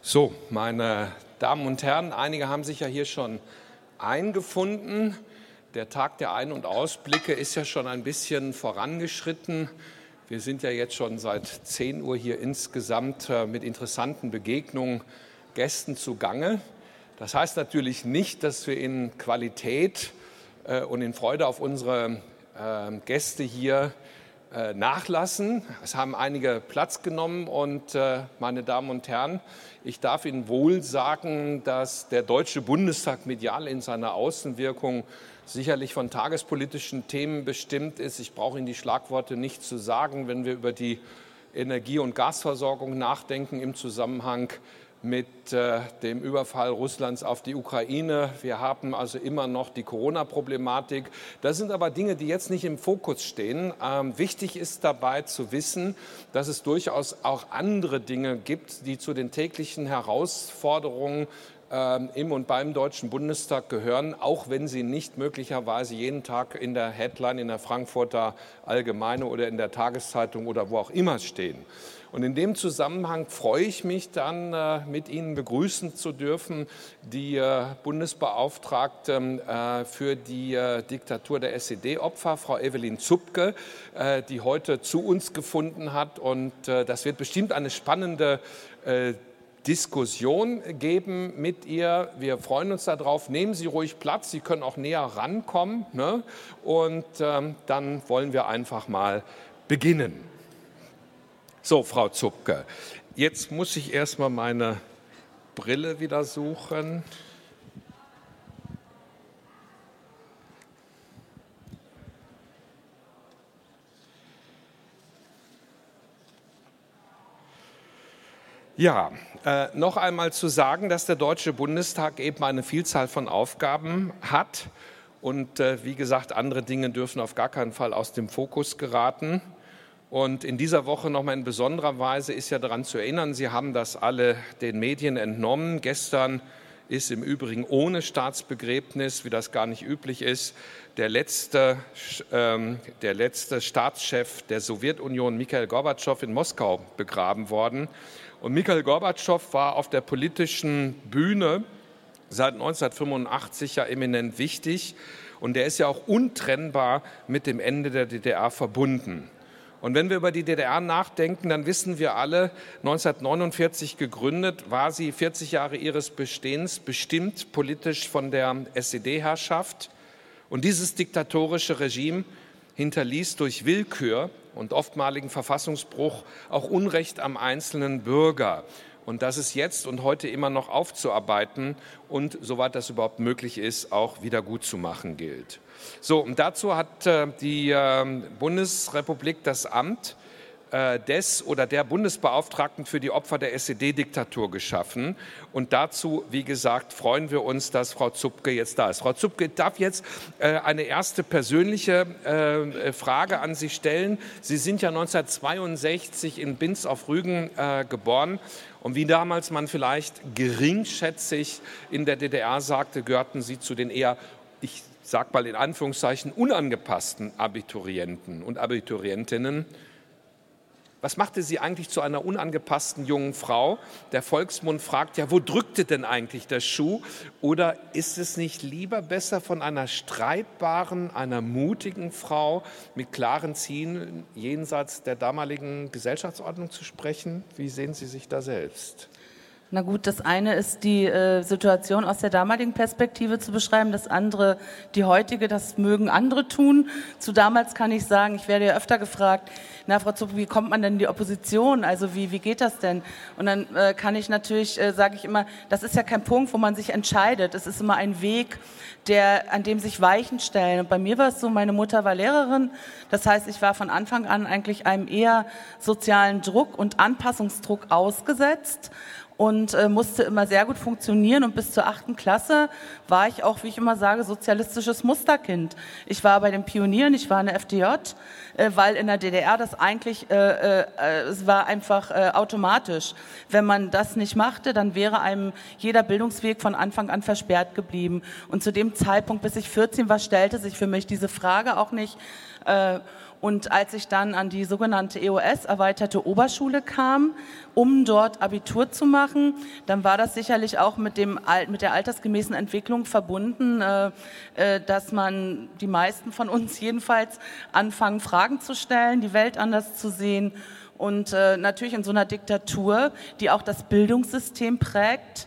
So, meine Damen und Herren, einige haben sich ja hier schon eingefunden. Der Tag der Ein- und Ausblicke ist ja schon ein bisschen vorangeschritten. Wir sind ja jetzt schon seit 10 Uhr hier insgesamt äh, mit interessanten Begegnungen Gästen zugange. Das heißt natürlich nicht, dass wir in Qualität äh, und in Freude auf unsere ähm, Gäste hier äh, nachlassen. Es haben einige Platz genommen und meine Damen und Herren, ich darf Ihnen wohl sagen, dass der Deutsche Bundestag medial in seiner Außenwirkung sicherlich von tagespolitischen Themen bestimmt ist. Ich brauche Ihnen die Schlagworte nicht zu sagen, wenn wir über die Energie- und Gasversorgung nachdenken im Zusammenhang mit äh, dem Überfall Russlands auf die Ukraine. Wir haben also immer noch die Corona-Problematik. Das sind aber Dinge, die jetzt nicht im Fokus stehen. Ähm, wichtig ist dabei zu wissen, dass es durchaus auch andere Dinge gibt, die zu den täglichen Herausforderungen im und beim Deutschen Bundestag gehören, auch wenn sie nicht möglicherweise jeden Tag in der Headline in der Frankfurter Allgemeine oder in der Tageszeitung oder wo auch immer stehen. Und in dem Zusammenhang freue ich mich dann, äh, mit Ihnen begrüßen zu dürfen, die äh, Bundesbeauftragte äh, für die Diktatur der SED-Opfer, Frau Evelyn Zupke, die heute zu uns gefunden hat. Und das wird bestimmt eine spannende Diskussion geben mit ihr. Wir freuen uns darauf. Nehmen Sie ruhig Platz. Sie können auch näher rankommen. Ne? Und ähm, dann wollen wir einfach mal beginnen. So, Frau Zupke, jetzt muss ich erstmal meine Brille wieder suchen. Ja, äh, noch einmal zu sagen, dass der Deutsche Bundestag eben eine Vielzahl von Aufgaben hat. Und äh, wie gesagt, andere Dinge dürfen auf gar keinen Fall aus dem Fokus geraten. Und in dieser Woche nochmal in besonderer Weise ist ja daran zu erinnern, Sie haben das alle den Medien entnommen. Gestern ist im Übrigen ohne Staatsbegräbnis, wie das gar nicht üblich ist, der letzte, ähm, der letzte Staatschef der Sowjetunion, Mikhail Gorbatschow, in Moskau begraben worden. Und Mikhail Gorbatschow war auf der politischen Bühne seit 1985 ja eminent wichtig und er ist ja auch untrennbar mit dem Ende der DDR verbunden. Und wenn wir über die DDR nachdenken, dann wissen wir alle, 1949 gegründet, war sie 40 Jahre ihres Bestehens bestimmt politisch von der SED-Herrschaft. Und dieses diktatorische Regime hinterließ durch Willkür und oftmaligen Verfassungsbruch auch Unrecht am einzelnen Bürger. Und das ist jetzt und heute immer noch aufzuarbeiten und, soweit das überhaupt möglich ist, auch wieder gut zu machen gilt. So, und dazu hat äh, die äh, Bundesrepublik das Amt äh, des oder der Bundesbeauftragten für die Opfer der SED-Diktatur geschaffen. Und dazu, wie gesagt, freuen wir uns, dass Frau Zupke jetzt da ist. Frau Zupke darf jetzt äh, eine erste persönliche äh, Frage an Sie stellen. Sie sind ja 1962 in Binz auf Rügen geboren. Und wie damals man vielleicht geringschätzig in der DDR sagte, gehörten Sie zu den eher, ich sag mal in Anführungszeichen, unangepassten Abiturienten und Abiturientinnen. Was machte sie eigentlich zu einer unangepassten jungen Frau? Der Volksmund fragt ja, wo drückte denn eigentlich der Schuh? Oder ist es nicht lieber besser von einer streitbaren, einer mutigen Frau mit klaren Zielen jenseits der damaligen Gesellschaftsordnung zu sprechen? Wie sehen Sie sich da selbst? Na gut, das eine ist die äh, Situation aus der damaligen Perspektive zu beschreiben, das andere die heutige, das mögen andere tun. Zu damals kann ich sagen, ich werde ja öfter gefragt, na Frau Zupp, wie kommt man denn in die Opposition? Also wie, wie geht das denn? Und dann äh, kann ich natürlich, äh, sage ich immer, das ist ja kein Punkt, wo man sich entscheidet. Es ist immer ein Weg, der, an dem sich Weichen stellen. Und bei mir war es so, meine Mutter war Lehrerin. Das heißt, ich war von Anfang an eigentlich einem eher sozialen Druck und Anpassungsdruck ausgesetzt und äh, musste immer sehr gut funktionieren. Und bis zur achten Klasse war ich auch, wie ich immer sage, sozialistisches Musterkind. Ich war bei den Pionieren, ich war in der FDJ, äh, weil in der DDR das eigentlich, äh, äh, es war einfach äh, automatisch. Wenn man das nicht machte, dann wäre einem jeder Bildungsweg von Anfang an versperrt geblieben. Und zu dem Zeitpunkt, bis ich 14 war, stellte sich für mich diese Frage auch nicht, Äh, und als ich dann an die sogenannte EOS, erweiterte Oberschule kam, um dort Abitur zu machen, dann war das sicherlich auch mit, dem, mit der altersgemäßen Entwicklung verbunden, äh, äh, dass man, die meisten von uns jedenfalls, anfangen, Fragen zu stellen, die Welt anders zu sehen. Und äh, natürlich in so einer Diktatur, die auch das Bildungssystem prägt,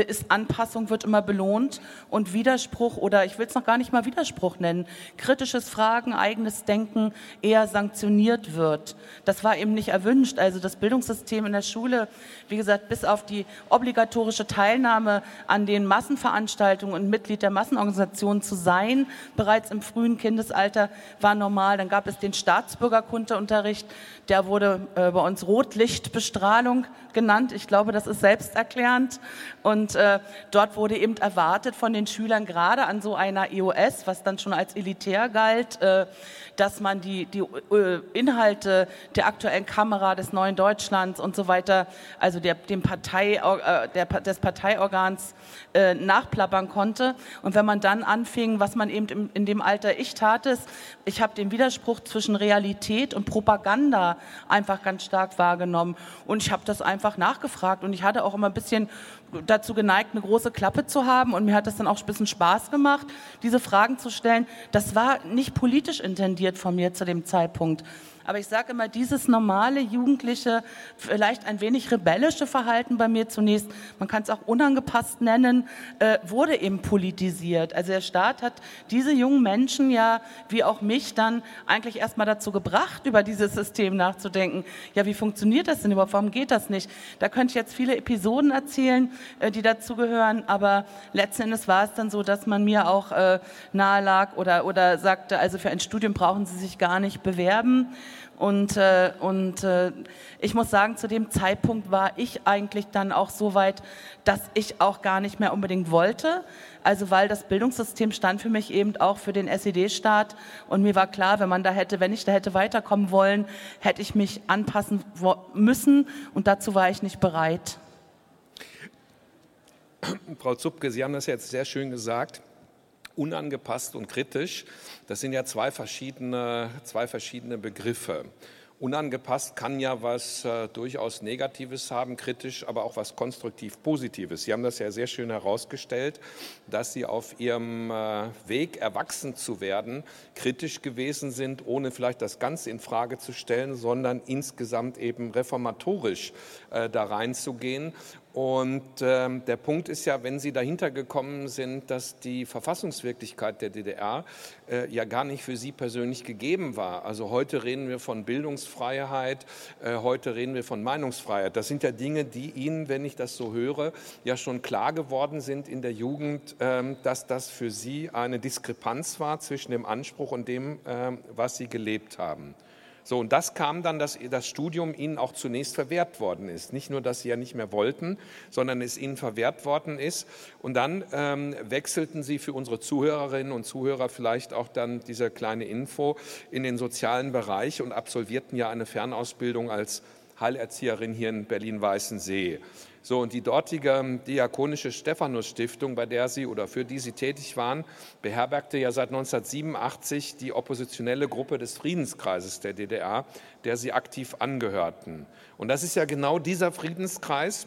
ist Anpassung wird immer belohnt und Widerspruch oder ich will es noch gar nicht mal Widerspruch nennen, kritisches Fragen, eigenes Denken eher sanktioniert wird. Das war eben nicht erwünscht. Also das Bildungssystem in der Schule, wie gesagt, bis auf die obligatorische Teilnahme an den Massenveranstaltungen und Mitglied der Massenorganisation zu sein, bereits im frühen Kindesalter war normal. Dann gab es den Staatsbürgerkundeunterricht, der wurde äh, bei uns Rotlichtbestrahlung genannt. Ich glaube, das ist selbsterklärend. Und äh, dort wurde eben erwartet von den Schülern, gerade an so einer EOS, was dann schon als elitär galt, äh, dass man die, die äh, Inhalte der aktuellen Kamera des neuen Deutschlands und so weiter, also der, dem Partei, äh, der, des Parteiorgans äh, nachplappern konnte. Und wenn man dann anfing, was man eben im, in dem Alter ich tat, ist, ich habe den Widerspruch zwischen Realität und Propaganda einfach ganz stark wahrgenommen. Und ich habe das einfach nachgefragt. Und ich hatte auch immer ein bisschen dazu geneigt, eine große Klappe zu haben. Und mir hat das dann auch ein bisschen Spaß gemacht, diese Fragen zu stellen. Das war nicht politisch intendiert von mir zu dem Zeitpunkt. Aber ich sage immer, dieses normale, jugendliche, vielleicht ein wenig rebellische Verhalten bei mir zunächst, man kann es auch unangepasst nennen, äh, wurde eben politisiert. Also der Staat hat diese jungen Menschen ja, wie auch mich, dann eigentlich erstmal dazu gebracht, über dieses System nachzudenken. Ja, wie funktioniert das denn überhaupt? Warum geht das nicht? Da könnte ich jetzt viele Episoden erzählen, äh, die dazu gehören, aber letzten Endes war es dann so, dass man mir auch äh, nahe lag oder, oder sagte, also für ein Studium brauchen Sie sich gar nicht bewerben. Und, äh, und äh, ich muss sagen, zu dem Zeitpunkt war ich eigentlich dann auch so weit, dass ich auch gar nicht mehr unbedingt wollte. Also weil das Bildungssystem stand für mich eben auch für den SED-Staat. Und mir war klar, wenn man da hätte, wenn ich da hätte weiterkommen wollen, hätte ich mich anpassen müssen. Und dazu war ich nicht bereit. Frau Zupke, Sie haben das jetzt sehr schön gesagt unangepasst und kritisch, das sind ja zwei verschiedene, zwei verschiedene Begriffe. Unangepasst kann ja was äh, durchaus Negatives haben, kritisch, aber auch was konstruktiv Positives. Sie haben das ja sehr schön herausgestellt, dass Sie auf Ihrem äh, Weg, erwachsen zu werden, kritisch gewesen sind, ohne vielleicht das Ganze in Frage zu stellen, sondern insgesamt eben reformatorisch äh, da reinzugehen und ähm, der Punkt ist ja, wenn Sie dahinter gekommen sind, dass die Verfassungswirklichkeit der DDR äh, ja gar nicht für Sie persönlich gegeben war. Also heute reden wir von Bildungsfreiheit, äh, heute reden wir von Meinungsfreiheit. Das sind ja Dinge, die Ihnen, wenn ich das so höre, ja schon klar geworden sind in der Jugend, äh, dass das für Sie eine Diskrepanz war zwischen dem Anspruch und dem, ähm, was Sie gelebt haben. So, und das kam dann, dass das Studium ihnen auch zunächst verwehrt worden ist. Nicht nur, dass sie ja nicht mehr wollten, sondern es ihnen verwehrt worden ist. Und dann ähm, wechselten sie für unsere Zuhörerinnen und Zuhörer vielleicht auch dann diese kleine Info in den sozialen Bereich und absolvierten ja eine Fernausbildung als Heilerzieherin hier in Berlin-Weißensee. So, und die dortige diakonische Stephanus-Stiftung, bei der Sie oder für die Sie tätig waren, beherbergte ja seit 1987 die oppositionelle Gruppe des Friedenskreises der DDR, der Sie aktiv angehörten. Und das ist ja genau dieser Friedenskreis,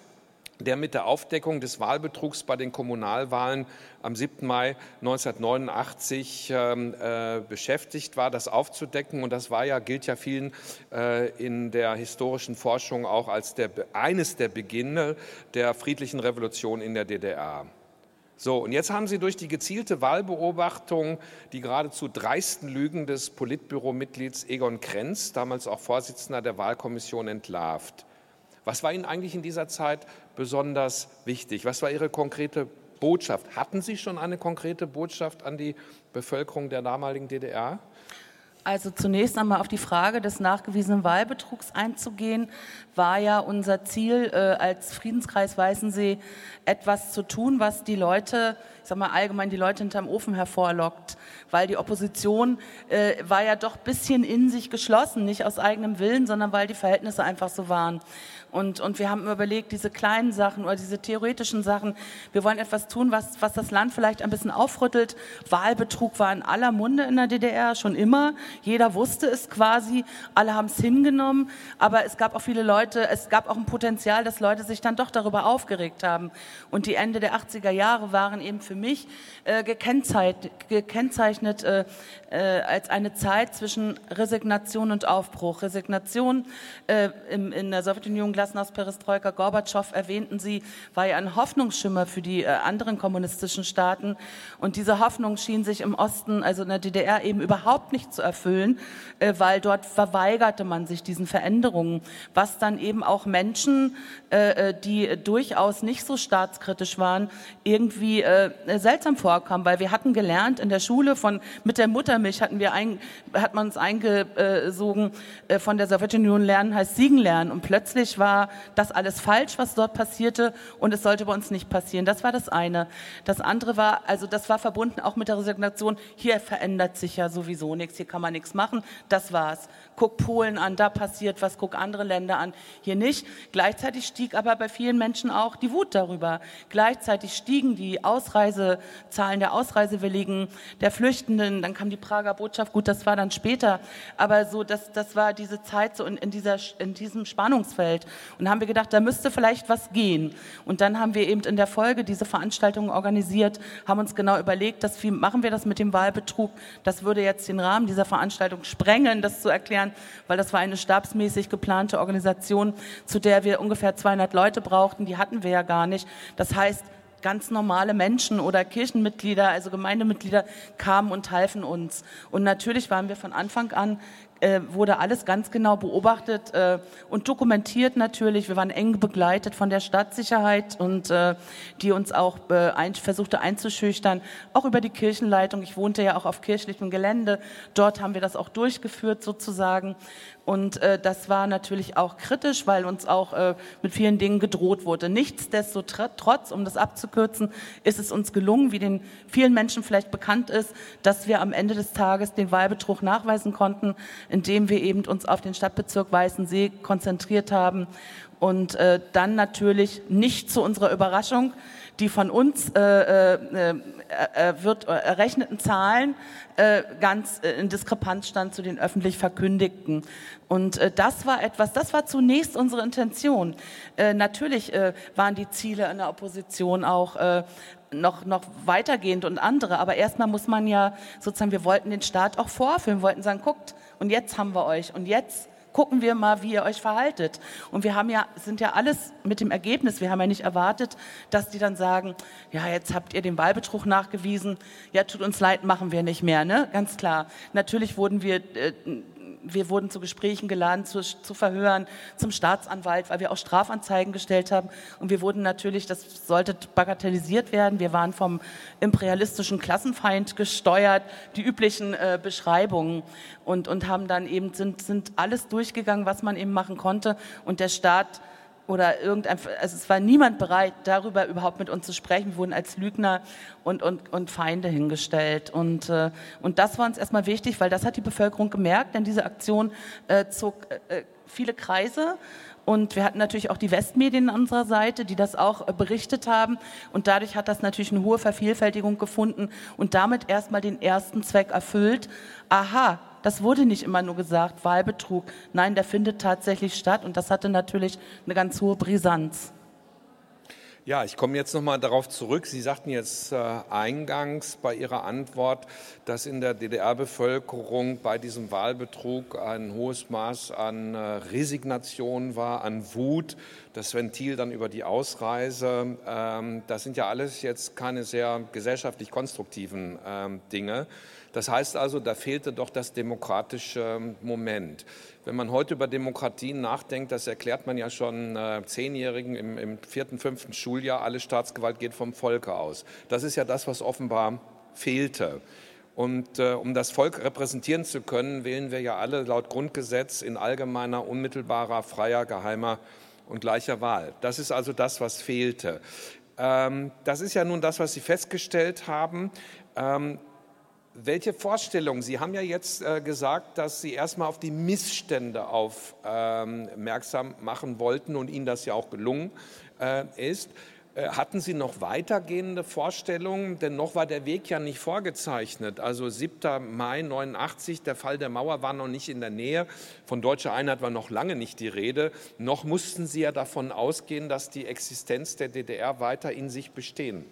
der mit der Aufdeckung des Wahlbetrugs bei den Kommunalwahlen am 7. Mai 1989 ähm, äh, beschäftigt war, das aufzudecken. Und das war ja, gilt ja vielen äh, in der historischen Forschung auch als der, eines der Beginne der friedlichen Revolution in der DDR. So, und jetzt haben Sie durch die gezielte Wahlbeobachtung die geradezu dreisten Lügen des Politbüromitglieds Egon Krenz, damals auch Vorsitzender der Wahlkommission, entlarvt. Was war Ihnen eigentlich in dieser Zeit besonders wichtig? Was war Ihre konkrete Botschaft? Hatten Sie schon eine konkrete Botschaft an die Bevölkerung der damaligen DDR? Also zunächst einmal auf die Frage des nachgewiesenen Wahlbetrugs einzugehen, war ja unser Ziel äh, als Friedenskreis Weißensee etwas zu tun, was die Leute, ich sag mal allgemein die Leute hinterm Ofen hervorlockt, weil die Opposition äh, war ja doch ein bisschen in sich geschlossen, nicht aus eigenem Willen, sondern weil die Verhältnisse einfach so waren. Und, und wir haben überlegt, diese kleinen Sachen oder diese theoretischen Sachen, wir wollen etwas tun, was, was das Land vielleicht ein bisschen aufrüttelt. Wahlbetrug war in aller Munde in der DDR schon immer. Jeder wusste es quasi, alle haben es hingenommen. Aber es gab auch viele Leute, es gab auch ein Potenzial, dass Leute sich dann doch darüber aufgeregt haben. Und die Ende der 80er Jahre waren eben für mich äh, gekennzeichnet, gekennzeichnet äh, äh, als eine Zeit zwischen Resignation und Aufbruch. Resignation äh, im, in der Sowjetunion, Glasnost, Perestroika, Gorbatschow erwähnten Sie, war ja ein Hoffnungsschimmer für die äh, anderen kommunistischen Staaten. Und diese Hoffnung schien sich im Osten, also in der DDR, eben überhaupt nicht zu erfüllen, äh, weil dort verweigerte man sich diesen Veränderungen, was dann eben auch Menschen, äh, äh die durchaus nicht so staatskritisch waren, irgendwie äh, seltsam vorkam, weil wir hatten gelernt in der Schule von mit der Muttermilch hatten wir ein, hat man uns eingesogen äh, von der Sowjetunion lernen heißt siegen lernen und plötzlich war das alles falsch, was dort passierte und es sollte bei uns nicht passieren. Das war das eine. Das andere war, also das war verbunden auch mit der Resignation, hier verändert sich ja sowieso nichts, hier kann man nichts machen, das war's. Guck Polen an, da passiert was, guck andere Länder an, hier nicht. Gleichzeitig stieg aber bei vielen Menschen auch die Wut darüber. Gleichzeitig stiegen die Ausreisezahlen der Ausreisewilligen, der Flüchtenden, dann kam die Prager Botschaft, gut, das war dann später, aber so, das, das war diese Zeit so in, in, dieser, in diesem Spannungsfeld. Und haben wir gedacht, da müsste vielleicht was gehen. Und dann haben wir eben in der Folge diese Veranstaltungen organisiert, haben uns genau überlegt, dass, wie machen wir das mit dem Wahlbetrug? Das würde jetzt den Rahmen dieser Veranstaltung sprengen, das zu erklären, weil das war eine stabsmäßig geplante Organisation, zu der wir ungefähr 200 Leute brauchten. Die hatten wir ja gar nicht. Das heißt, ganz normale Menschen oder Kirchenmitglieder, also Gemeindemitglieder kamen und halfen uns. Und natürlich waren wir von Anfang an äh, wurde alles ganz genau beobachtet äh, und dokumentiert natürlich. Wir waren eng begleitet von der Stadtsicherheit und äh, die uns auch äh, ein, versuchte einzuschüchtern, auch über die Kirchenleitung. Ich wohnte ja auch auf kirchlichem Gelände. Dort haben wir das auch durchgeführt sozusagen. Und äh, das war natürlich auch kritisch, weil uns auch äh, mit vielen Dingen gedroht wurde. Nichtsdestotrotz, um das abzukürzen, ist es uns gelungen, wie den vielen Menschen vielleicht bekannt ist, dass wir am Ende des Tages den Wahlbetrug nachweisen konnten, indem wir eben uns auf den Stadtbezirk Weißensee konzentriert haben und äh, dann natürlich nicht zu unserer Überraschung die von uns äh, äh, äh, wird, errechneten Zahlen äh, ganz äh, in Diskrepanz stand zu den öffentlich verkündigten. Und äh, das war etwas, das war zunächst unsere Intention. Äh, natürlich äh, waren die Ziele in der Opposition auch äh, noch, noch weitergehend und andere. Aber erstmal muss man ja sozusagen, wir wollten den Staat auch vorführen, wollten sagen, guckt, und jetzt haben wir euch und jetzt gucken wir mal, wie ihr euch verhaltet. Und wir haben ja, sind ja alles mit dem Ergebnis. Wir haben ja nicht erwartet, dass die dann sagen, ja, jetzt habt ihr den Wahlbetrug nachgewiesen. Ja, tut uns leid, machen wir nicht mehr, ne? Ganz klar. Natürlich wurden wir äh, wir wurden zu Gesprächen geladen, zu, zu Verhören, zum Staatsanwalt, weil wir auch Strafanzeigen gestellt haben. Und wir wurden natürlich, das sollte bagatellisiert werden, wir waren vom imperialistischen Klassenfeind gesteuert, die üblichen äh, Beschreibungen und, und haben dann eben, sind, sind alles durchgegangen, was man eben machen konnte. Und der Staat oder irgendein, also es war niemand bereit, darüber überhaupt mit uns zu sprechen. Wir wurden als Lügner und, und, und Feinde hingestellt. Und, äh, und das war uns erstmal wichtig, weil das hat die Bevölkerung gemerkt, denn diese Aktion äh, zog äh, viele Kreise. Und wir hatten natürlich auch die Westmedien an unserer Seite, die das auch äh, berichtet haben. Und dadurch hat das natürlich eine hohe Vervielfältigung gefunden und damit erstmal den ersten Zweck erfüllt. Aha, das wurde nicht immer nur gesagt, Wahlbetrug. Nein, der findet tatsächlich statt und das hatte natürlich eine ganz hohe Brisanz. Ja, ich komme jetzt nochmal darauf zurück. Sie sagten jetzt äh, eingangs bei Ihrer Antwort, dass in der DDR-Bevölkerung bei diesem Wahlbetrug ein hohes Maß an äh, Resignation war, an Wut, das Ventil dann über die Ausreise. Ähm, das sind ja alles jetzt keine sehr gesellschaftlich konstruktiven ähm, Dinge. Das heißt also, da fehlte doch das demokratische Moment. Wenn man heute über Demokratien nachdenkt, das erklärt man ja schon äh, Zehnjährigen im, im vierten, fünften Schuljahr, alle Staatsgewalt geht vom Volke aus. Das ist ja das, was offenbar fehlte. Und äh, um das Volk repräsentieren zu können, wählen wir ja alle laut Grundgesetz in allgemeiner, unmittelbarer, freier, geheimer und gleicher Wahl. Das ist also das, was fehlte. Ähm, das ist ja nun das, was Sie festgestellt haben. Ähm, welche Vorstellungen? Sie haben ja jetzt äh, gesagt, dass Sie erstmal auf die Missstände aufmerksam ähm, machen wollten und Ihnen das ja auch gelungen äh, ist. Äh, hatten Sie noch weitergehende Vorstellungen? Denn noch war der Weg ja nicht vorgezeichnet. Also 7. Mai 89, der Fall der Mauer war noch nicht in der Nähe. Von deutscher Einheit war noch lange nicht die Rede. Noch mussten Sie ja davon ausgehen, dass die Existenz der DDR weiter in sich bestehen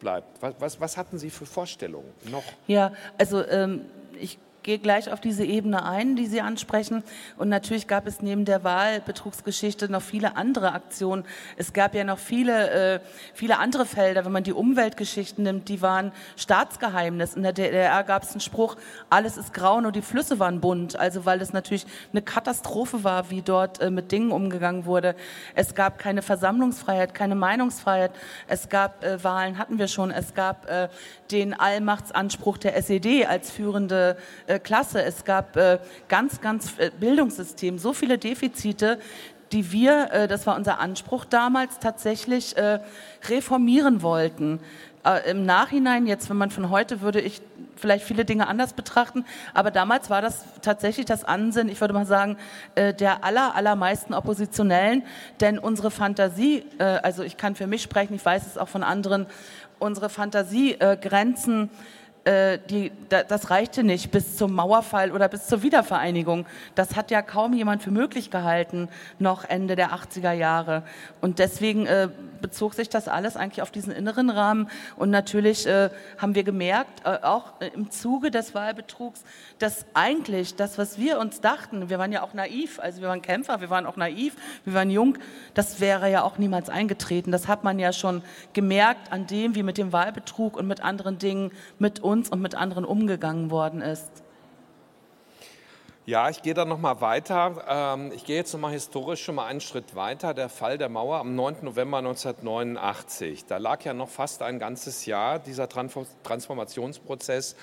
bleibt. Was, was, was hatten Sie für Vorstellungen noch? Ja, also ähm, ich gehe gleich auf diese Ebene ein, die Sie ansprechen. Und natürlich gab es neben der Wahlbetrugsgeschichte noch viele andere Aktionen. Es gab ja noch viele, äh, viele andere Felder. Wenn man die Umweltgeschichten nimmt, die waren Staatsgeheimnis. In der DDR gab es einen Spruch, alles ist grau, nur die Flüsse waren bunt. Also weil es natürlich eine Katastrophe war, wie dort äh, mit Dingen umgegangen wurde. Es gab keine Versammlungsfreiheit, keine Meinungsfreiheit. Es gab äh, Wahlen, hatten wir schon. Es gab äh, den Allmachtsanspruch der SED als führende äh, Klasse. Es gab äh, ganz, ganz äh, Bildungssystem, so viele Defizite, die wir, äh, das war unser Anspruch damals, tatsächlich reformieren wollten. Im Nachhinein, jetzt, wenn man von heute, würde ich vielleicht viele Dinge anders betrachten, aber damals war das tatsächlich das Ansinnen, ich würde mal sagen, der aller, allermeisten Oppositionellen, denn unsere Fantasie, also ich kann für mich sprechen, ich weiß es auch von anderen, unsere Fantasiegrenzen äh, die, das reichte nicht bis zum Mauerfall oder bis zur Wiedervereinigung. Das hat ja kaum jemand für möglich gehalten, noch Ende der 80er Jahre. Und deswegen äh, bezog sich das alles eigentlich auf diesen inneren Rahmen. Und natürlich äh, haben wir gemerkt, äh, auch äh, im Zuge des Wahlbetrugs, dass eigentlich das, was wir uns dachten, wir waren ja auch naiv, also wir waren Kämpfer, wir waren auch naiv, wir waren jung, das wäre ja auch niemals eingetreten. Das hat man ja schon gemerkt an dem, wie mit dem Wahlbetrug und mit anderen Dingen mit uns und mit anderen umgegangen worden ist. Ja, ich gehe da noch mal weiter. Ähm, ich gehe jetzt noch mal historisch schon mal einen Schritt weiter. Der Fall der Mauer am 9. November 1989. Da lag ja noch fast ein ganzes Jahr dieser Transformationsprozess,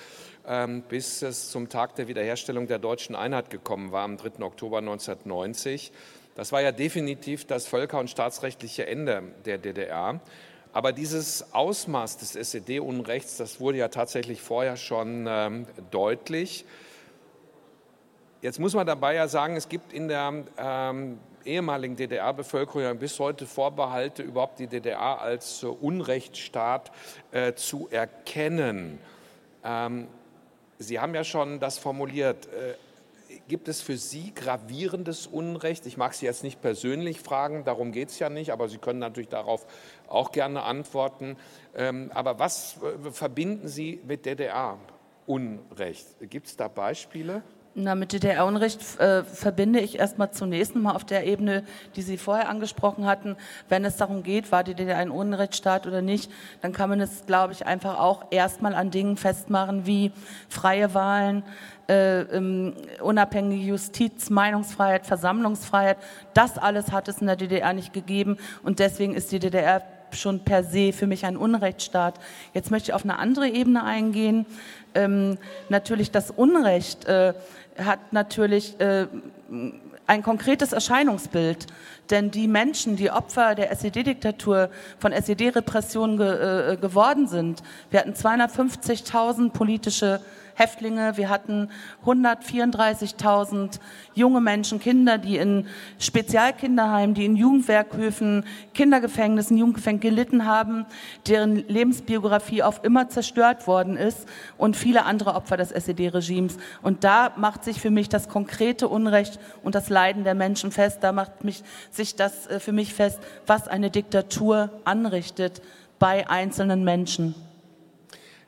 ähm, bis es zum Tag der Wiederherstellung der deutschen Einheit gekommen war, am 3. Oktober 1990. Das war ja definitiv das völker- und staatsrechtliche Ende der DDR. Aber dieses Ausmaß des SED-Unrechts, das wurde ja tatsächlich vorher schon ähm, deutlich. Jetzt muss man dabei ja sagen, es gibt in der ähm, ehemaligen DDR-Bevölkerung ja bis heute Vorbehalte, überhaupt die DDR als äh, Unrechtsstaat äh, zu erkennen. Ähm, Sie haben ja schon das formuliert. Äh, gibt es für Sie gravierendes Unrecht? Ich mag Sie jetzt nicht persönlich fragen, darum geht es ja nicht, aber Sie können natürlich darauf auch gerne antworten. Ähm, aber was äh, verbinden Sie mit DDR-Unrecht? Gibt es da Beispiele? Na, mit DDR-Unrecht äh, verbinde ich erstmal zunächst mal auf der Ebene, die Sie vorher angesprochen hatten. Wenn es darum geht, war die DDR ein Unrechtsstaat oder nicht, dann kann man es, glaube ich, einfach auch erstmal an Dingen festmachen wie freie Wahlen, äh, ähm, unabhängige Justiz, Meinungsfreiheit, Versammlungsfreiheit. Das alles hat es in der DDR nicht gegeben und deswegen ist die DDR schon per se für mich ein Unrechtsstaat. Jetzt möchte ich auf eine andere Ebene eingehen. Ähm, natürlich das Unrecht äh, hat natürlich äh, ein konkretes Erscheinungsbild. Denn die Menschen, die Opfer der SED-Diktatur von SED-Repressionen ge, äh, geworden sind, wir hatten 250.000 politische Häftlinge. Wir hatten 134.000 junge Menschen, Kinder, die in Spezialkinderheimen, die in Jugendwerkhöfen, Kindergefängnissen, Jugendgefängnissen gelitten haben, deren Lebensbiografie auf immer zerstört worden ist und viele andere Opfer des SED-Regimes. Und da macht sich für mich das konkrete Unrecht und das Leiden der Menschen fest. Da macht mich, sich das äh, für mich fest, was eine Diktatur anrichtet bei einzelnen Menschen.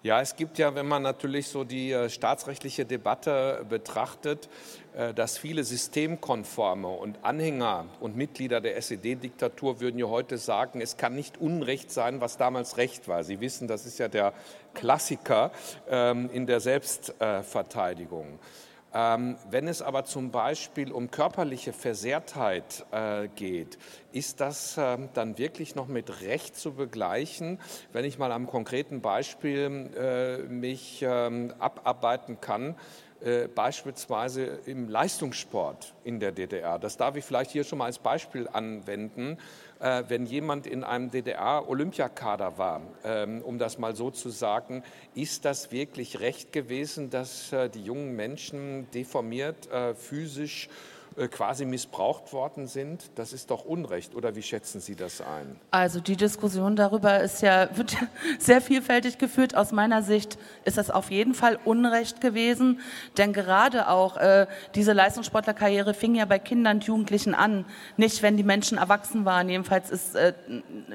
Ja, es gibt ja, wenn man natürlich so die äh, staatsrechtliche Debatte betrachtet, äh, dass viele Systemkonforme und Anhänger und Mitglieder der SED-Diktatur würden ja heute sagen, es kann nicht Unrecht sein, was damals Recht war. Sie wissen, das ist ja der Klassiker ähm, in der Selbstverteidigung. Ähm, wenn es aber zum Beispiel um körperliche Versehrtheit äh, geht, ist das äh, dann wirklich noch mit Recht zu begleichen, wenn ich mal am konkreten Beispiel äh, mich ähm, abarbeiten kann? äh, beispielsweise im Leistungssport in der DDR. Das darf ich vielleicht hier schon mal als Beispiel anwenden. Äh, wenn jemand in einem DDR-Olympiakader war, ähm, um das mal so zu sagen, ist das wirklich recht gewesen, dass äh, die jungen Menschen deformiert, physisch äh, quasi missbraucht worden sind. Das ist doch Unrecht, oder wie schätzen Sie das ein? Also die Diskussion darüber ist ja, wird sehr vielfältig geführt. Aus meiner Sicht ist das auf jeden Fall Unrecht gewesen, denn gerade auch äh, diese Leistungssportlerkarriere fing ja bei Kindern und Jugendlichen an, nicht wenn die Menschen erwachsen waren. Jedenfalls ist äh,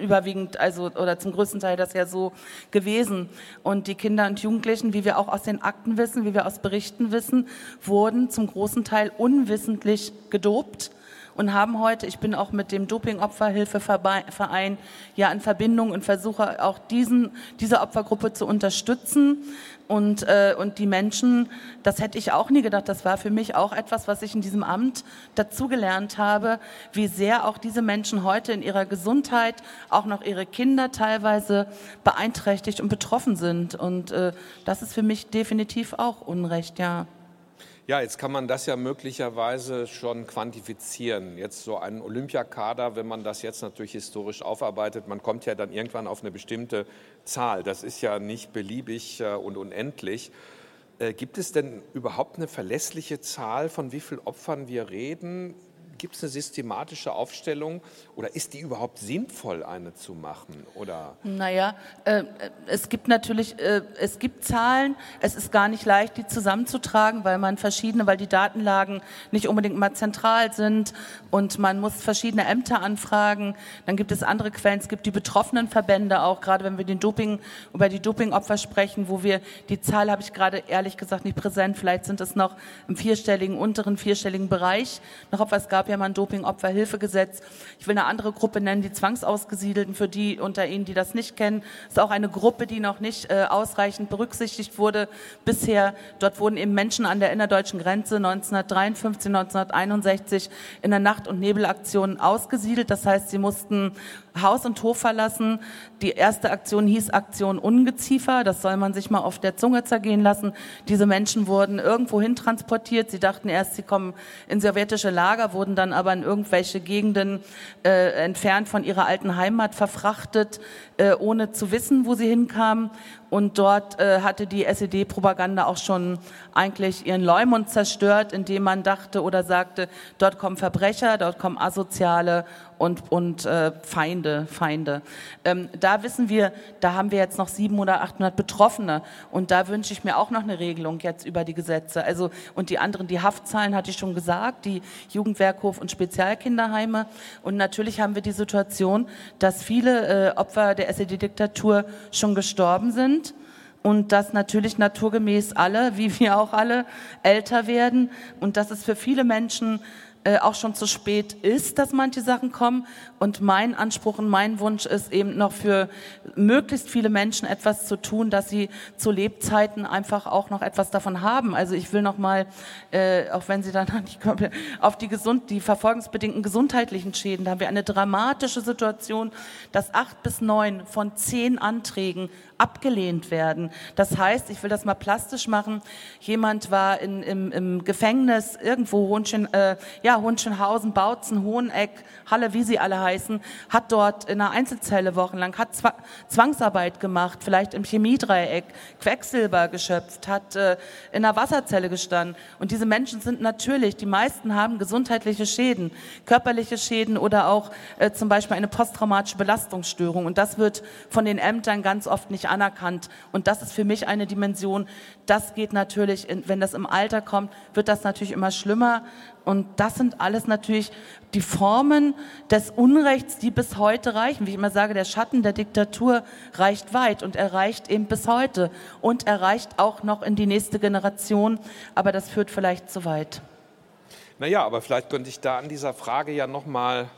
überwiegend, also oder zum größten Teil das ja so gewesen. Und die Kinder und Jugendlichen, wie wir auch aus den Akten wissen, wie wir aus Berichten wissen, wurden zum großen Teil unwissentlich gedopt und haben heute, ich bin auch mit dem Doping-Opferhilfeverein ja in Verbindung und versuche auch diesen, diese Opfergruppe zu unterstützen. Und, äh, und die Menschen, das hätte ich auch nie gedacht, das war für mich auch etwas, was ich in diesem Amt dazugelernt habe, wie sehr auch diese Menschen heute in ihrer Gesundheit, auch noch ihre Kinder teilweise beeinträchtigt und betroffen sind. Und äh, das ist für mich definitiv auch Unrecht, ja. Ja, jetzt kann man das ja möglicherweise schon quantifizieren. Jetzt so ein Olympiakader, wenn man das jetzt natürlich historisch aufarbeitet, man kommt ja dann irgendwann auf eine bestimmte Zahl. Das ist ja nicht beliebig äh, und unendlich. Äh, gibt es denn überhaupt eine verlässliche Zahl, von wie vielen Opfern wir reden? Gibt es eine systematische Aufstellung oder ist die überhaupt sinnvoll, eine zu machen? Oder? Naja, äh, es gibt natürlich, äh, es gibt Zahlen, es ist gar nicht leicht, die zusammenzutragen, weil man verschiedene, weil die Datenlagen nicht unbedingt mal zentral sind und man muss verschiedene Ämter anfragen. Dann gibt es andere Quellen, es gibt die betroffenen Verbände auch, gerade wenn wir den Doping, über die Dopingopfer sprechen, wo wir, die Zahl habe ich gerade ehrlich gesagt nicht präsent, vielleicht sind es noch im vierstelligen, unteren vierstelligen Bereich noch etwas gab gab ja mal ein Doping-Opferhilfegesetz. Ich will eine andere Gruppe nennen, die Zwangsausgesiedelten, für die unter Ihnen, die das nicht kennen. ist auch eine Gruppe, die noch nicht äh, ausreichend berücksichtigt wurde bisher. Dort wurden eben Menschen an der innerdeutschen Grenze 1953, 1961 in der Nacht- und Nebelaktion ausgesiedelt. Das heißt, sie mussten Haus und Hof verlassen. Die erste Aktion hieß Aktion Ungeziefer. Das soll man sich mal auf der Zunge zergehen lassen. Diese Menschen wurden irgendwo hin transportiert. Sie dachten erst, sie kommen in sowjetische Lager, wurden dann aber in irgendwelche Gegenden äh, entfernt von ihrer alten Heimat verfrachtet, äh, ohne zu wissen, wo sie hinkamen. Und dort äh, hatte die SED-Propaganda auch schon eigentlich ihren Leumund zerstört, indem man dachte oder sagte, dort kommen Verbrecher, dort kommen Asoziale und, und äh, Feinde, Feinde. Ähm, da wissen wir, da haben wir jetzt noch 700 oder 800 Betroffene und da wünsche ich mir auch noch eine Regelung jetzt über die Gesetze. Also und die anderen, die Haftzahlen hatte ich schon gesagt, die Jugendwerkhof und Spezialkinderheime und natürlich haben wir die Situation, dass viele äh, Opfer der SED-Diktatur schon gestorben sind und dass natürlich naturgemäß alle, wie wir auch alle, älter werden und dass es für viele Menschen äh, auch schon zu spät ist, dass manche Sachen kommen. Und mein Anspruch und mein Wunsch ist eben noch für möglichst viele Menschen etwas zu tun, dass sie zu Lebzeiten einfach auch noch etwas davon haben. Also ich will noch mal, äh, auch wenn Sie dann nicht kommen, auf die gesund, die verfolgungsbedingten gesundheitlichen Schäden. Da haben wir eine dramatische Situation, dass acht bis neun von zehn Anträgen abgelehnt werden. Das heißt, ich will das mal plastisch machen, jemand war in, im, im Gefängnis irgendwo, Hohenschen, äh, ja, Hohenschönhausen, Bautzen, Hoheneck, Halle, wie sie alle heißen, hat dort in einer Einzelzelle wochenlang, hat Zwangsarbeit gemacht, vielleicht im Chemiedreieck, Quecksilber geschöpft, hat äh, in einer Wasserzelle gestanden. Und diese Menschen sind natürlich, die meisten haben gesundheitliche Schäden, körperliche Schäden oder auch äh, zum Beispiel eine posttraumatische Belastungsstörung. Und das wird von den Ämtern ganz oft nicht anerkannt. Und das ist für mich eine Dimension, das geht natürlich, wenn das im Alter kommt, wird das natürlich immer schlimmer. Und das sind alles natürlich die Formen des Unrechts, die bis heute reichen. Wie ich immer sage, der Schatten der Diktatur reicht weit und er reicht eben bis heute und er reicht auch noch in die nächste Generation. Aber das führt vielleicht zu weit. Naja, aber vielleicht könnte ich da an dieser Frage ja nochmal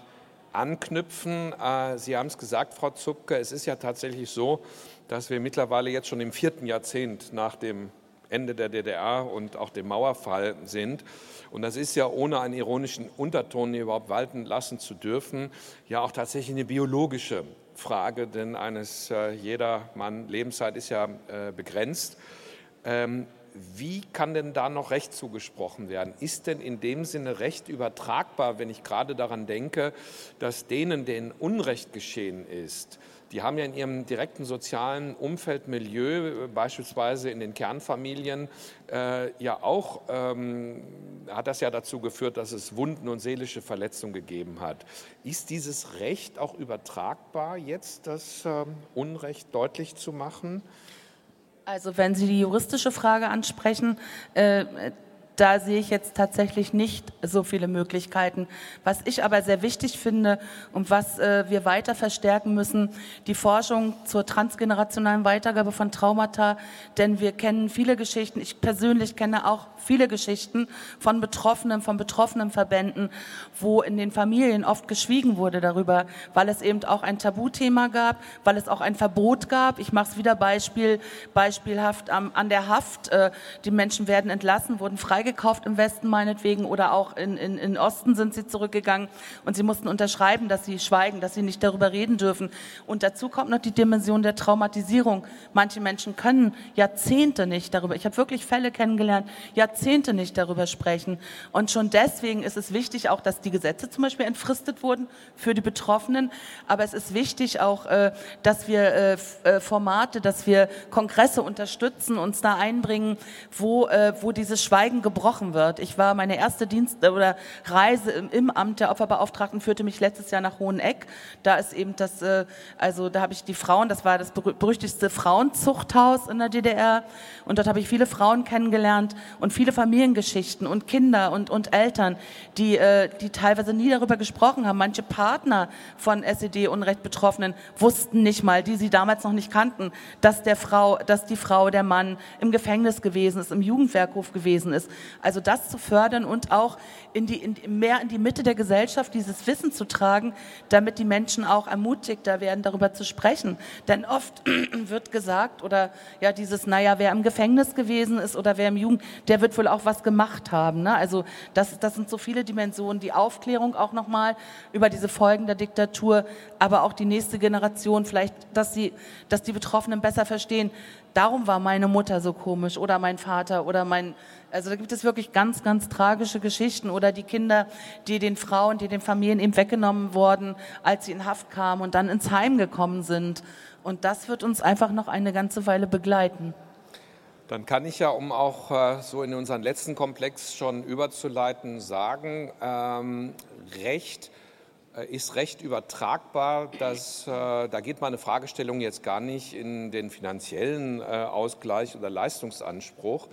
anknüpfen. Äh, Sie haben es gesagt, Frau Zupke, es ist ja tatsächlich so, dass wir mittlerweile jetzt schon im vierten Jahrzehnt nach dem Ende der DDR und auch dem Mauerfall sind. Und das ist ja ohne einen ironischen Unterton überhaupt walten lassen zu dürfen, ja auch tatsächlich eine biologische Frage, denn eines äh, jeder Mann Lebenszeit ist ja äh, begrenzt. Wie kann denn da noch Recht zugesprochen werden? Ist denn in dem Sinne Recht übertragbar, wenn ich gerade daran denke, dass denen, denen Unrecht geschehen ist, die haben ja in ihrem direkten sozialen Umfeld, Milieu, beispielsweise in den Kernfamilien, äh, ja auch, ähm, hat das ja dazu geführt, dass es Wunden und seelische Verletzungen gegeben hat. Ist dieses Recht auch übertragbar, jetzt das ähm, Unrecht deutlich zu machen? Also wenn Sie die juristische Frage ansprechen, äh, da sehe ich jetzt tatsächlich nicht so viele Möglichkeiten. Was ich aber sehr wichtig finde und was äh, wir weiter verstärken müssen, die Forschung zur transgenerationalen Weitergabe von Traumata, denn wir kennen viele Geschichten. Ich persönlich kenne auch viele Geschichten von Betroffenen, von betroffenen Verbänden, wo in den Familien oft geschwiegen wurde darüber, weil es eben auch ein Tabuthema gab, weil es auch ein Verbot gab. Ich mache es wieder Beispiel, beispielhaft an der Haft. Äh, die Menschen werden entlassen, wurden freigekauft im Westen meinetwegen oder auch in, in, in Osten sind sie zurückgegangen und sie mussten unterschreiben, dass sie schweigen, dass sie nicht darüber reden dürfen. Und dazu kommt noch die Dimension der Traumatisierung. Manche Menschen können Jahrzehnte nicht darüber. Ich habe wirklich Fälle kennengelernt, Jahrzehnte nicht darüber sprechen. Und schon deswegen ist es wichtig auch, dass die Gesetze zum Beispiel entfristet wurden für die Betroffenen. Aber es ist wichtig auch, äh, dass wir äh, äh, Formate, dass wir Kongresse unterstützen, uns da einbringen, wo, wo dieses Schweigen gebrochen wird. Ich war meine erste Dienst oder Reise im Amt der Opferbeauftragten führte mich letztes Jahr nach Hoheneck. Da ist eben das, also da habe ich die Frauen, das war das berüchtigste Frauenzuchthaus in der DDR. Und dort habe ich viele Frauen kennengelernt und viele viele Familiengeschichten und Kinder und, und Eltern, die, äh, die teilweise nie darüber gesprochen haben. Manche Partner von SED-Unrecht-Betroffenen wussten nicht mal, die sie damals noch nicht kannten, dass, der Frau, dass die Frau, der Mann im Gefängnis gewesen ist, im Jugendwerkhof gewesen ist. Also das zu fördern und auch in die, in, mehr in die Mitte der Gesellschaft dieses Wissen zu tragen, damit die Menschen auch ermutigter werden, darüber zu sprechen. Denn oft wird gesagt, oder ja, dieses, naja, wer im Gefängnis gewesen ist oder wer im Jugend, der wird wohl auch was gemacht haben. Ne? Also das, das sind so viele Dimensionen. Die Aufklärung auch nochmal über diese Folgen der Diktatur, aber auch die nächste Generation, vielleicht, dass, sie, dass die Betroffenen besser verstehen, darum war meine Mutter so komisch oder mein Vater oder mein, also da gibt es wirklich ganz, ganz tragische Geschichten oder die Kinder, die den Frauen, die den Familien eben weggenommen wurden, als sie in Haft kamen und dann ins Heim gekommen sind. Und das wird uns einfach noch eine ganze Weile begleiten. Dann kann ich ja, um auch äh, so in unseren letzten Komplex schon überzuleiten, sagen, ähm, Recht äh, ist Recht übertragbar. Dass, äh, da geht meine Fragestellung jetzt gar nicht in den finanziellen äh, Ausgleich oder Leistungsanspruch,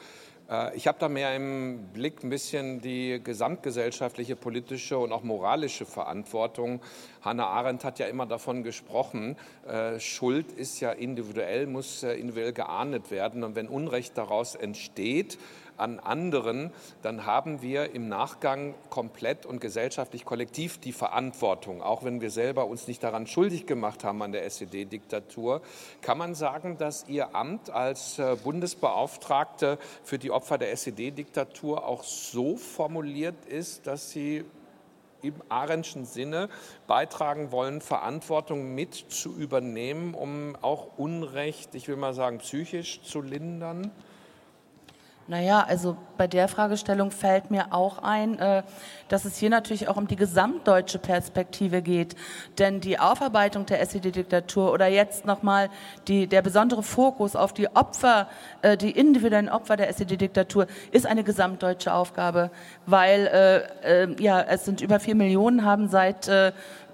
ich habe da mehr im Blick ein bisschen die gesamtgesellschaftliche, politische und auch moralische Verantwortung. Hannah Arendt hat ja immer davon gesprochen, äh, Schuld ist ja individuell, muss individuell geahndet werden. Und wenn Unrecht daraus entsteht, an anderen, dann haben wir im Nachgang komplett und gesellschaftlich kollektiv die Verantwortung, auch wenn wir selber uns nicht daran schuldig gemacht haben an der SED-Diktatur. Kann man sagen, dass Ihr Amt als äh, Bundesbeauftragte für die Opfer der SED-Diktatur auch so formuliert ist, dass Sie im Arendtschen Sinne beitragen wollen, Verantwortung mit zu übernehmen, um auch Unrecht, ich will mal sagen, psychisch zu lindern? Naja, also bei der Fragestellung fällt mir auch ein, äh, dass es hier natürlich auch um die gesamtdeutsche Perspektive geht. Denn die Aufarbeitung der SED-Diktatur oder jetzt nochmal der besondere Fokus auf die Opfer, äh, die individuellen Opfer der SED-Diktatur ist eine gesamtdeutsche Aufgabe, weil äh, ja, es sind über vier Millionen, haben seit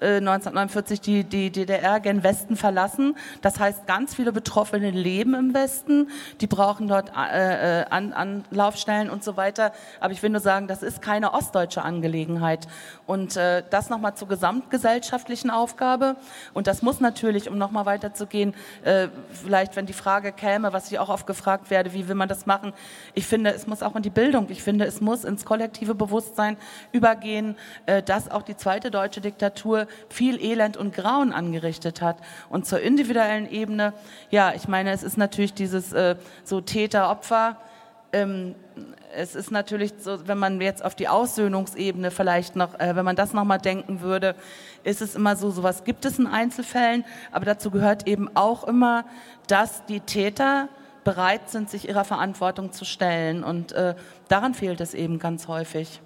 1949 die, die DDR gen Westen verlassen. Das heißt, ganz viele Betroffene leben im Westen, die brauchen dort äh, An Anlaufstellen und so weiter. Aber ich will nur sagen, das ist keine ostdeutsche Angelegenheit. Und äh, das nochmal zur gesamtgesellschaftlichen Aufgabe. Und das muss natürlich, um nochmal weiterzugehen, äh, vielleicht, wenn die Frage käme, was ich auch oft gefragt werde, wie will man das machen? Ich finde, es muss auch in die Bildung. Ich finde, es muss ins kollektive Bewusstsein übergehen, äh, dass auch die zweite deutsche Diktatur viel Elend und Grauen angerichtet hat. Und zur individuellen Ebene, ja, ich meine, es ist natürlich dieses äh, so Täter-Opfer. Ähm, es ist natürlich so, wenn man jetzt auf die Aussöhnungsebene vielleicht noch, äh, wenn man das nochmal denken würde, ist es immer so, sowas gibt es in Einzelfällen, aber dazu gehört eben auch immer, dass die Täter bereit sind, sich ihrer Verantwortung zu stellen. Und äh, daran fehlt es eben ganz häufig.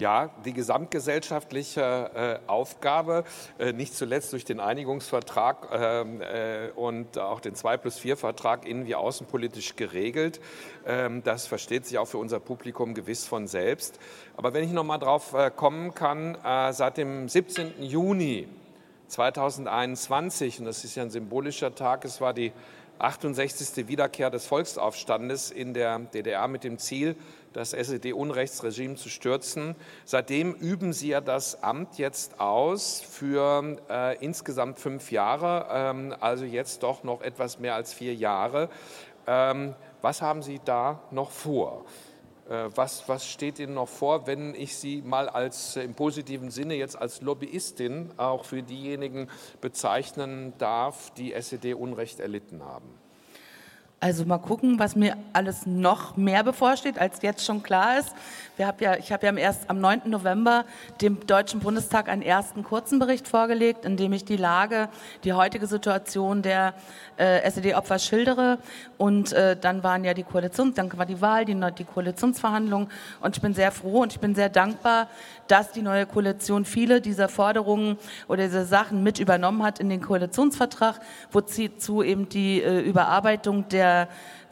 Ja, die gesamtgesellschaftliche äh, Aufgabe, äh, nicht zuletzt durch den Einigungsvertrag ähm, äh, und auch den 2 plus 4 Vertrag innen wie außenpolitisch geregelt. Ähm, das versteht sich auch für unser Publikum gewiss von selbst. Aber wenn ich noch mal drauf äh, kommen kann, äh, seit dem 17. Juni 2021, und das ist ja ein symbolischer Tag, es war die 68. Wiederkehr des Volksaufstandes in der DDR mit dem Ziel, das SED-Unrechtsregime zu stürzen. Seitdem üben Sie ja das Amt jetzt aus für äh, insgesamt fünf Jahre, ähm, also jetzt doch noch etwas mehr als vier Jahre. Ähm, was haben Sie da noch vor? Äh, was, was, steht Ihnen noch vor, wenn ich Sie mal als äh, im positiven Sinne jetzt als Lobbyistin auch für diejenigen bezeichnen darf, die SED Unrecht erlitten haben? Also mal gucken, was mir alles noch mehr bevorsteht, als jetzt schon klar ist. Wir hab ja, ich habe ja am, erst, am 9. November dem Deutschen Bundestag einen ersten kurzen Bericht vorgelegt, in dem ich die Lage, die heutige Situation der äh, SED-Opfer schildere. Und äh, dann waren ja die Koalition, dann war die Wahl, die, die Koalitionsverhandlungen. Und ich bin sehr froh und ich bin sehr dankbar, dass die neue Koalition viele dieser Forderungen oder diese Sachen mit übernommen hat in den Koalitionsvertrag, wozu eben die äh, Überarbeitung der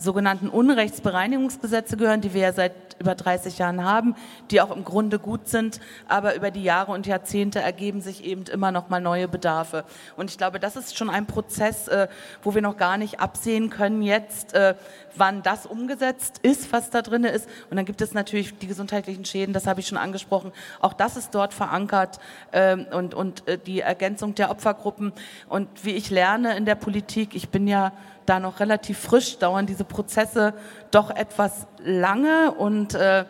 sogenannten Unrechtsbereinigungsgesetze gehören, die wir ja seit über 30 Jahren haben, die auch im Grunde gut sind, aber über die Jahre und Jahrzehnte ergeben sich eben immer noch mal neue Bedarfe. Und ich glaube, das ist schon ein Prozess, äh, wo wir noch gar nicht absehen können jetzt, äh, wann das umgesetzt ist, was da drin ist. Und dann gibt es natürlich die gesundheitlichen Schäden, das habe ich schon angesprochen. Auch das ist dort verankert ähm, und, und äh, die Ergänzung der Opfergruppen. Und wie ich lerne in der Politik, ich bin ja da noch relativ frisch, dauern diese Prozesse doch etwas lange und, äh,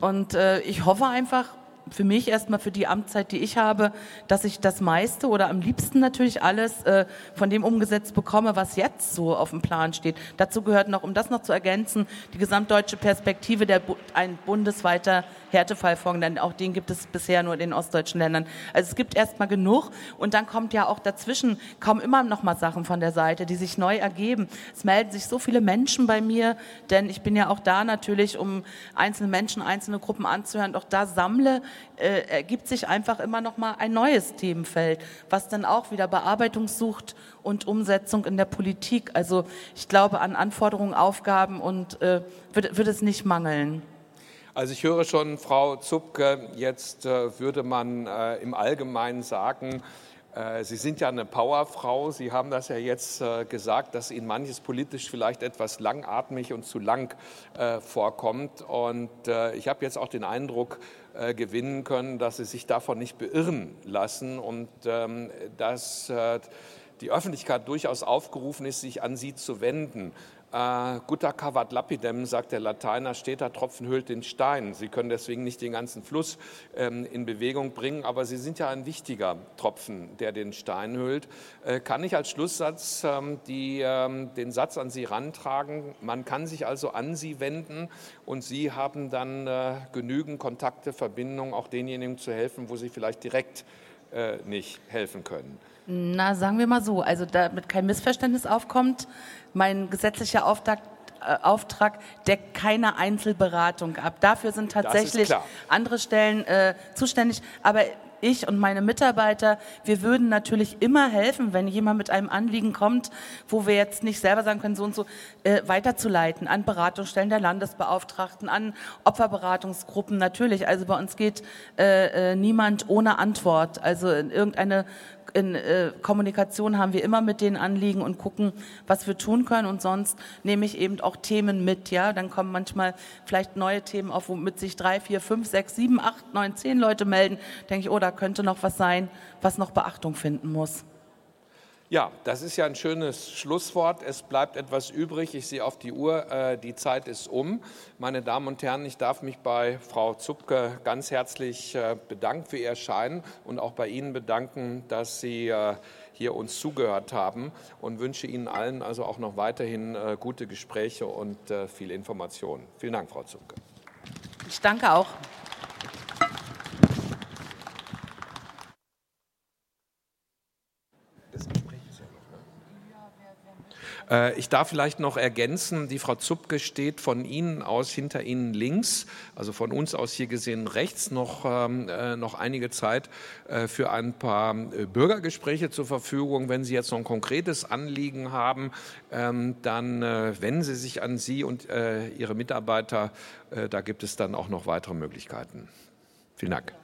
und äh, ich hoffe einfach, für mich erstmal für die Amtszeit, die ich habe, dass ich das meiste oder am liebsten natürlich alles äh, von dem umgesetzt bekomme, was jetzt so auf dem Plan steht. Dazu gehört noch, um das noch zu ergänzen, die gesamtdeutsche Perspektive, der, ein bundesweiter Härtefallfonds, denn auch den gibt es bisher nur in den ostdeutschen Ländern. Also es gibt erstmal genug und dann kommt ja auch dazwischen kaum immer noch mal Sachen von der Seite, die sich neu ergeben. Es melden sich so viele Menschen bei mir, denn ich bin ja auch da natürlich, um einzelne Menschen, einzelne Gruppen anzuhören. Auch da sammle, äh, ergibt sich einfach immer noch mal ein neues Themenfeld, was dann auch wieder Bearbeitung sucht und Umsetzung in der Politik. Also ich glaube, an Anforderungen, Aufgaben und äh, wird, wird es nicht mangeln. Also ich höre schon, Frau Zupke, jetzt äh, würde man äh, im Allgemeinen sagen, äh, Sie sind ja eine Powerfrau. Sie haben das ja jetzt äh, gesagt, dass Ihnen manches politisch vielleicht etwas langatmig und zu lang äh, vorkommt. Und ich habe jetzt auch den Eindruck gewinnen können, dass Sie sich davon nicht beirren lassen und ähm, dass die Öffentlichkeit durchaus aufgerufen ist, sich an Sie zu wenden. Äh, gutta cavat lapidem, sagt der Lateiner, steter Tropfen hüllt den Stein. Sie können deswegen nicht den ganzen Fluss ähm, in Bewegung bringen, aber Sie sind ja ein wichtiger Tropfen, der den Stein hüllt. Äh, kann ich als Schlusssatz ähm, die, ähm, den Satz an Sie rantragen? Man kann sich also an Sie wenden und Sie haben dann äh, genügend Kontakte, Verbindungen, auch denjenigen zu helfen, wo Sie vielleicht direkt äh, nicht helfen können. Na, sagen wir mal so, also damit kein Missverständnis aufkommt, mein gesetzlicher Auftrag, äh, Auftrag deckt keine Einzelberatung ab. Dafür sind tatsächlich andere Stellen äh, zuständig. Aber ich und meine Mitarbeiter, wir würden natürlich immer helfen, wenn jemand mit einem Anliegen kommt, wo wir jetzt nicht selber sagen können, so und so, äh, weiterzuleiten an Beratungsstellen der Landesbeauftragten, an Opferberatungsgruppen natürlich. Also bei uns geht äh, äh, niemand ohne Antwort. Also in irgendeine in äh, Kommunikation haben wir immer mit den Anliegen und gucken, was wir tun können. Und sonst nehme ich eben auch Themen mit. Ja, dann kommen manchmal vielleicht neue Themen auf, womit sich drei, vier, fünf, sechs, sieben, acht, neun, zehn Leute melden. Denke ich, oh, da könnte noch was sein, was noch Beachtung finden muss. Ja, das ist ja ein schönes Schlusswort. Es bleibt etwas übrig. Ich sehe auf die Uhr, äh, die Zeit ist um. Meine Damen und Herren, ich darf mich bei Frau Zupke ganz herzlich äh, bedanken für Ihr Erscheinen und auch bei Ihnen bedanken, dass Sie äh, hier uns zugehört haben und wünsche Ihnen allen also auch noch weiterhin gute Gespräche und viel Information. Vielen Dank, Frau Zupke. Ich danke auch. Äh, ich darf vielleicht noch ergänzen, die Frau Zupke steht von Ihnen aus hinter Ihnen links, also von uns aus hier gesehen rechts, noch, ähm, äh, noch einige Zeit äh, für ein paar Bürgergespräche zur Verfügung. Wenn Sie jetzt noch ein konkretes Anliegen haben, ähm, dann wenden Sie sich an Sie und Ihre Mitarbeiter. Da gibt es dann auch noch weitere Möglichkeiten. Vielen Dank.